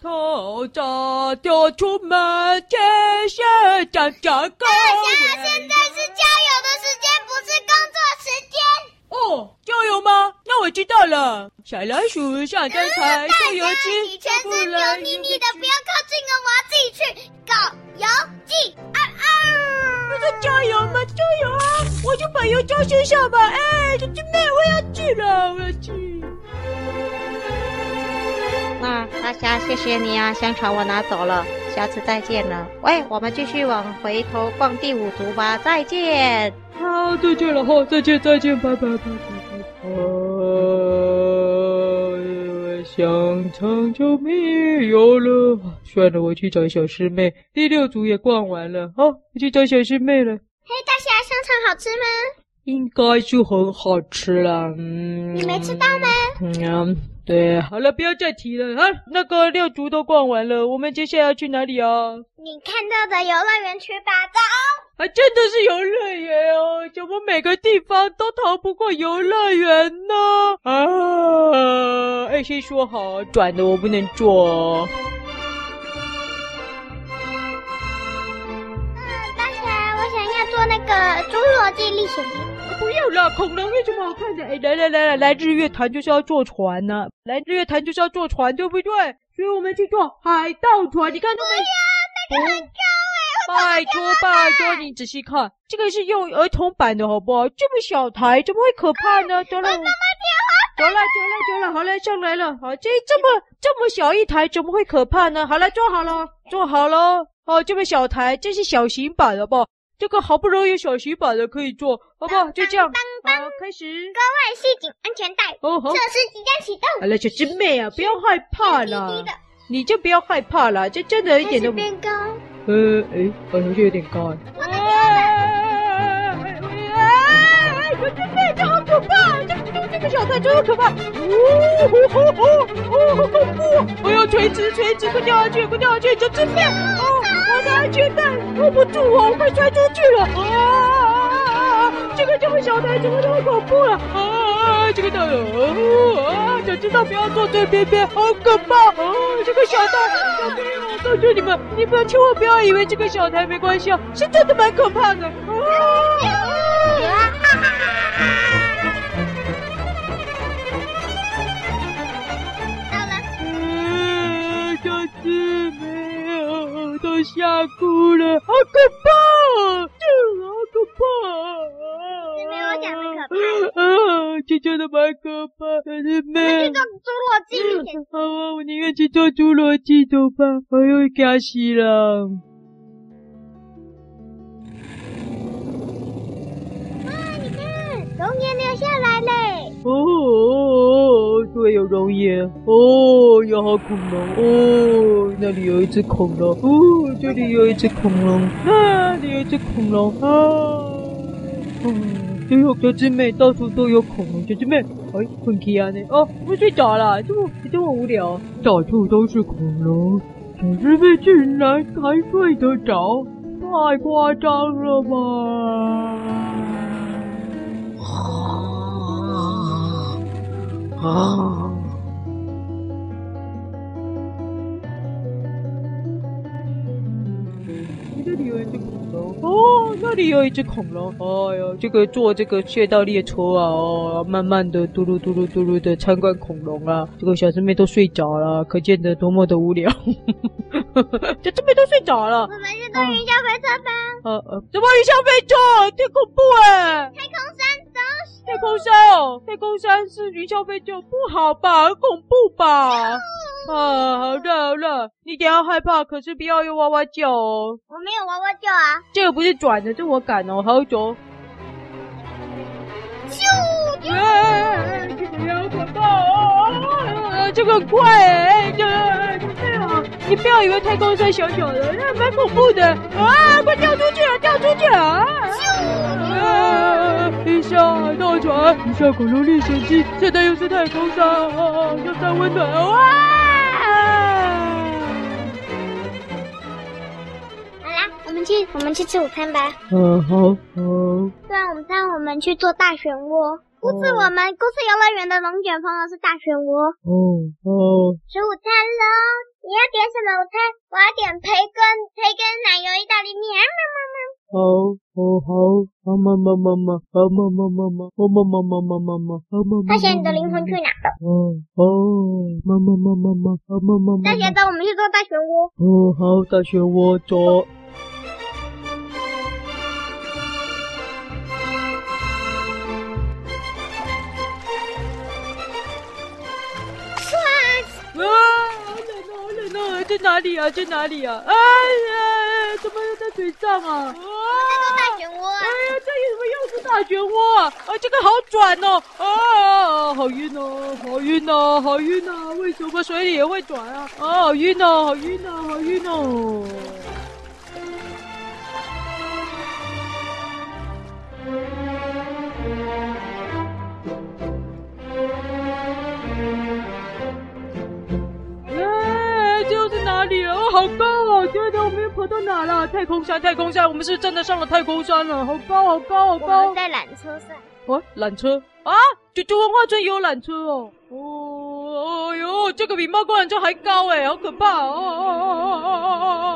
头炸掉出门，天线长长高。大侠，现在是加油的时间，不是工作时间。哦，加油吗？那我知道了。小老鼠上灯台，做游记。你全身油腻腻的，不要靠近了，我要自己去搞游记。啊啊！不是加油吗？加油啊！我就把油浇身上吧。哎，小狮妹，我要去了，我要去。那大侠，谢谢你啊！香肠我拿走了，下次再见了。喂，我们继续往回头逛第五图吧，再见。好，再见了哈，再见再见，拜拜拜拜拜。啊，香肠就没有了。算了，我去找小师妹。第六组也逛完了，好，我去找小师妹了。嘿，大侠，香肠好吃吗？应该就很好吃了。嗯，你没吃到吗？嗯。对，好了，不要再提了啊！那个六族都逛完了，我们接下来要去哪里啊？你看到的游乐园去吧，走！还真的是游乐园哦，怎么每个地方都逃不过游乐园呢？啊！哎，先说好，转的我不能坐哦。嗯，大侠，我想要做那个《侏罗纪历险记》。不要了，恐龙有什么好看的？哎，来来来来，来日月潭就是要坐船呢、来日月潭就是要坐船，对不对？所以我们去坐海盗船。你看都没，不要，那个很高哎！拜托拜托，你仔细看，这个是用儿童版的，好不好？这么小台，怎么会可怕呢？走了，走了，走了，走了，好了，上来了。好，这这么这么小一台，怎么会可怕呢？好了，坐好了，坐好了。哦，这么小台，这是小型版的，好不好？这个好不容易有小型版的可以坐，好不好？就这样，好，开始。各位系紧安全带，哦好。测试即将启动。好了，小师妹啊，不要害怕啦，你就不要害怕啦，这真的一点都。变高。呃，哎，好像是有点高哎。我的天哪！哎，小狮妹，这好可怕，这这这个小菜真的可怕。哦吼吼吼，哦，好恐怖！我要垂直，垂直，快掉下去，快掉下去，小狮妹。我的安全带握不住哦，我快摔出去了！啊，这个这么小台，怎么这么恐怖了？啊，这个大人啊，想知道不要坐最边边，好可怕！啊，这个小台，小朋友，我告诉你们，你们千万不要以为这个小台没关系啊，是真的蛮可怕的。啊！吓哭了，好可怕！这好可怕！没有讲的可怕。啊，这真的蛮可怕的，妹妹。去做侏罗纪。好啊，我宁愿去做侏罗纪，走吧。哎呦，吓死了！哇，你看，熔岩流下来嘞！哦，哦，对，有熔岩。哦，有好恐龙。哦，那里有一只恐龙。哦。这里有一只恐龙，那里有一只恐龙啊！嗯，都有小狮妹，到处都有恐龙。小狮妹，哎，困起啊你哦，我睡着了，这么这么无聊。到处都是恐龙，小狮妹竟然还睡得着，太夸张了吧！啊啊！哦，那里有一只恐龙。哎呦，这个坐这个隧道列车啊，哦，慢慢的嘟噜嘟噜嘟噜的参观恐龙啊。这个小师妹都睡着了，可见得多么的无聊。小狮妹都睡着了。我们是坐云霄飞车吧？呃呃，什么云霄飞车？太恐怖哎！太空山走。太空山哦，太空山是云霄飞车，不好吧？很恐怖吧？啊，好了好了，你不要害怕，可是不要用哇哇叫哦。我没有哇哇叫啊。这个不是转的，这我赶哦，好走。咻！哎，这个好可怕哦！这个很快哎，这个这样，你不要以为太空山小小的，那蛮恐怖的啊！快掉出去了，掉出去了啊！啊！一下海盗船，一下恐龙历险记，现在又是太空山啊，又在温暖哇！我们去，我们去吃午餐吧。嗯，好，好。吃完午餐，我们去做大漩涡。不是我们，公司游乐园的龙卷风，而是大漩涡。哦哦。吃午餐喽，你！要点什么午餐？我要点培根，培根奶油意大利面。妈妈妈。好，好，好，妈妈妈妈妈，妈妈妈妈妈，妈妈妈妈妈妈妈，妈妈。大侠，你的灵魂去哪了？哦哦，妈妈妈妈妈，妈妈妈妈。大侠，带我们去做大漩涡。哦，好，大漩涡走。在哪里啊？在哪里啊？哎呀，怎么又在嘴上啊？哦，在做大漩涡。哎呀，这怎么又是大漩涡啊？啊，这个好转哦！啊，好晕哦，好晕哦，好晕哦！为什么水里也会转啊？啊，好晕哦，好晕哦，好晕哦！哪了？太空山，太空山，我们是真的上了太空山了，好高，好高，好高！我们在缆车上。哦，缆车啊，九九文化村有缆车哦。哦，哟，这个比猫光缆车还高哎，好可怕哦！哎、哦哦哦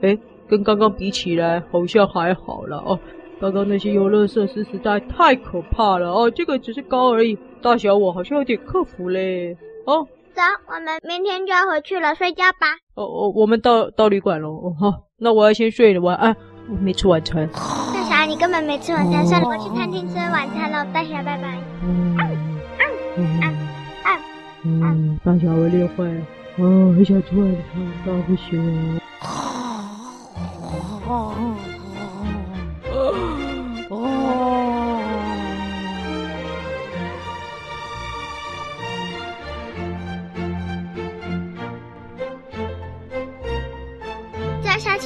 哦哦，跟刚刚比起来，好像还好了哦。刚刚那些游乐设施实在太可怕了哦，这个只是高而已，大小我好像有点克服嘞。哦，走，我们明天就要回去了，睡觉吧。哦哦，我们到到旅馆了。哦，好，那我要先睡了，晚安。我没吃晚餐。大侠，你根本没吃晚餐，算了，我去餐厅吃晚餐了。大侠，拜拜。嗯嗯嗯嗯嗯，大侠我累坏了，啊，很想吃晚餐，但不行。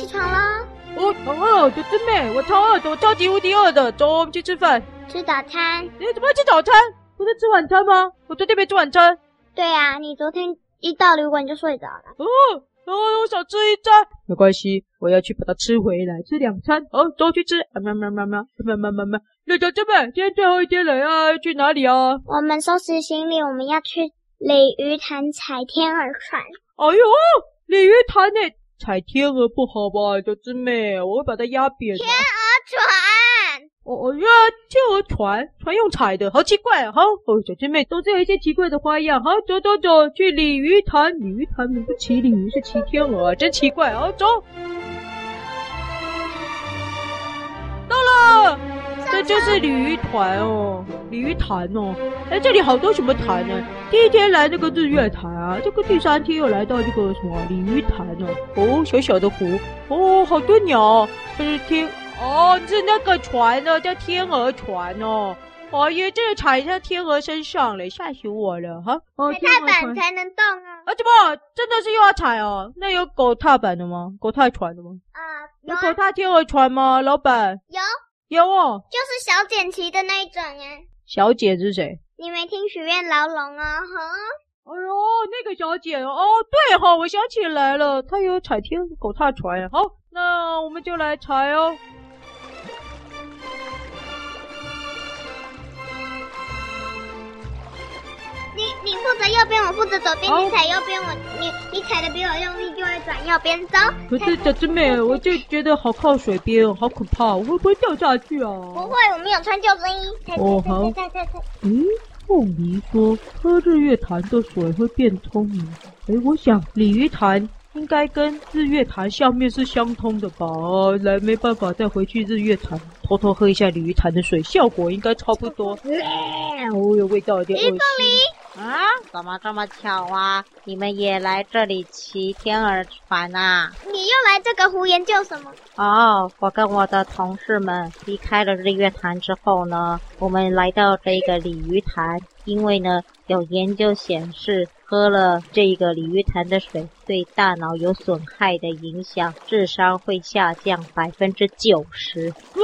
起床了！哦，好饿，小师妹，我超饿的，我超级无敌饿的，走，我们去吃饭，吃早餐。你怎么会吃早餐？不是吃晚餐吗？我昨天没吃晚餐。对呀、啊，你昨天一到旅馆就睡着了。哦，哦，我想吃一餐，没关系，我要去把它吃回来，吃两餐。哦，走去吃。啊，喵喵喵喵，喵喵喵喵。那小师妹，今天最后一天了，要去哪里啊？我们收拾行李，我们要去鲤鱼潭踩天鹅船。哎呦，鲤鱼潭呢？踩天鹅不好吧，小师妹，我会把它压扁。天鹅船，哦哦呀，天鹅船，船用踩的，好奇怪啊！好，哦，小师妹都是有一些奇怪的花样。好，走走走，去鲤鱼潭。鲤鱼潭名不骑鲤鱼，是骑天鹅，真奇怪。好，走，这就是鲤鱼潭哦，鲤鱼潭哦，哎，这里好多什么潭呢？第一天来那个日月潭啊，这个第三天又来到这个什么鲤鱼潭哦，哦，小小的湖，哦，好多鸟，这是天，哦，是那个船呢，叫天鹅船哦，哦耶，这个踩在天鹅身上了，吓死我了哈！哦，踩踏板才能动啊！啊，怎么真的是又要踩哦？那有狗踏板的吗？狗踏船的吗？啊，有狗踏天鹅船吗？老板有。有哦，就是小简骑的那一种耶。小姐是谁？你没听许愿牢笼啊？哈？哎呦，那个小姐哦，对哈，我想起来了，她有踩天狗踏船。好，那我们就来踩哦。你负责右边，我负责左边。你踩右边，我你你踩的比我用力，就会转右边走。可是小师妹，我就觉得好靠水边，好可怕，我会不会掉下去啊？不会，我们有穿救生衣。哦，好。嗯，凤梨说喝日月潭的水会变聪明。哎，我想鲤鱼潭应该跟日月潭下面是相通的吧？来，没办法，再回去日月潭偷偷喝一下鲤鱼潭的水，效果应该差不多。哦，有味道，有点恶心。啊，怎么这么巧啊？你们也来这里骑天鹅船啊？你又来这个湖研究什么？哦，我跟我的同事们离开了日月潭之后呢，我们来到这个鲤鱼潭，因为呢有研究显示，喝了这个鲤鱼潭的水对大脑有损害的影响，智商会下降百分之九十。啊？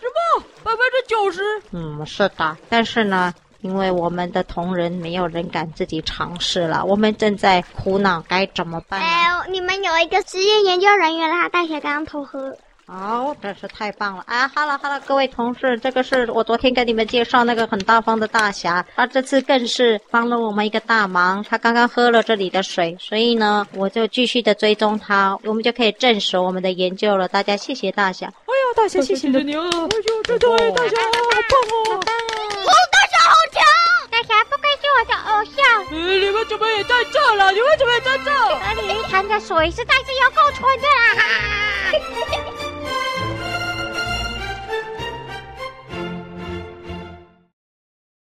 什么？百分之九十？嗯，是的，但是呢。因为我们的同仁没有人敢自己尝试了，我们正在苦恼该怎么办。哎，你们有一个职业研究人员啦，大侠刚刚偷喝。好，真是太棒了！啊，哈喽哈喽，各位同事，这个是我昨天给你们介绍那个很大方的大侠，他这次更是帮了我们一个大忙。他刚刚喝了这里的水，所以呢，我就继续的追踪他，我们就可以证实我们的研究了。大家谢谢大侠。哎呦，大侠谢谢你哦！哎呦，这对大侠好棒哦！好强！大侠不愧是我的偶像。嗯，你们怎么也在这了？你们怎么也在这？这里鱼潭的水实在是有够纯的啊！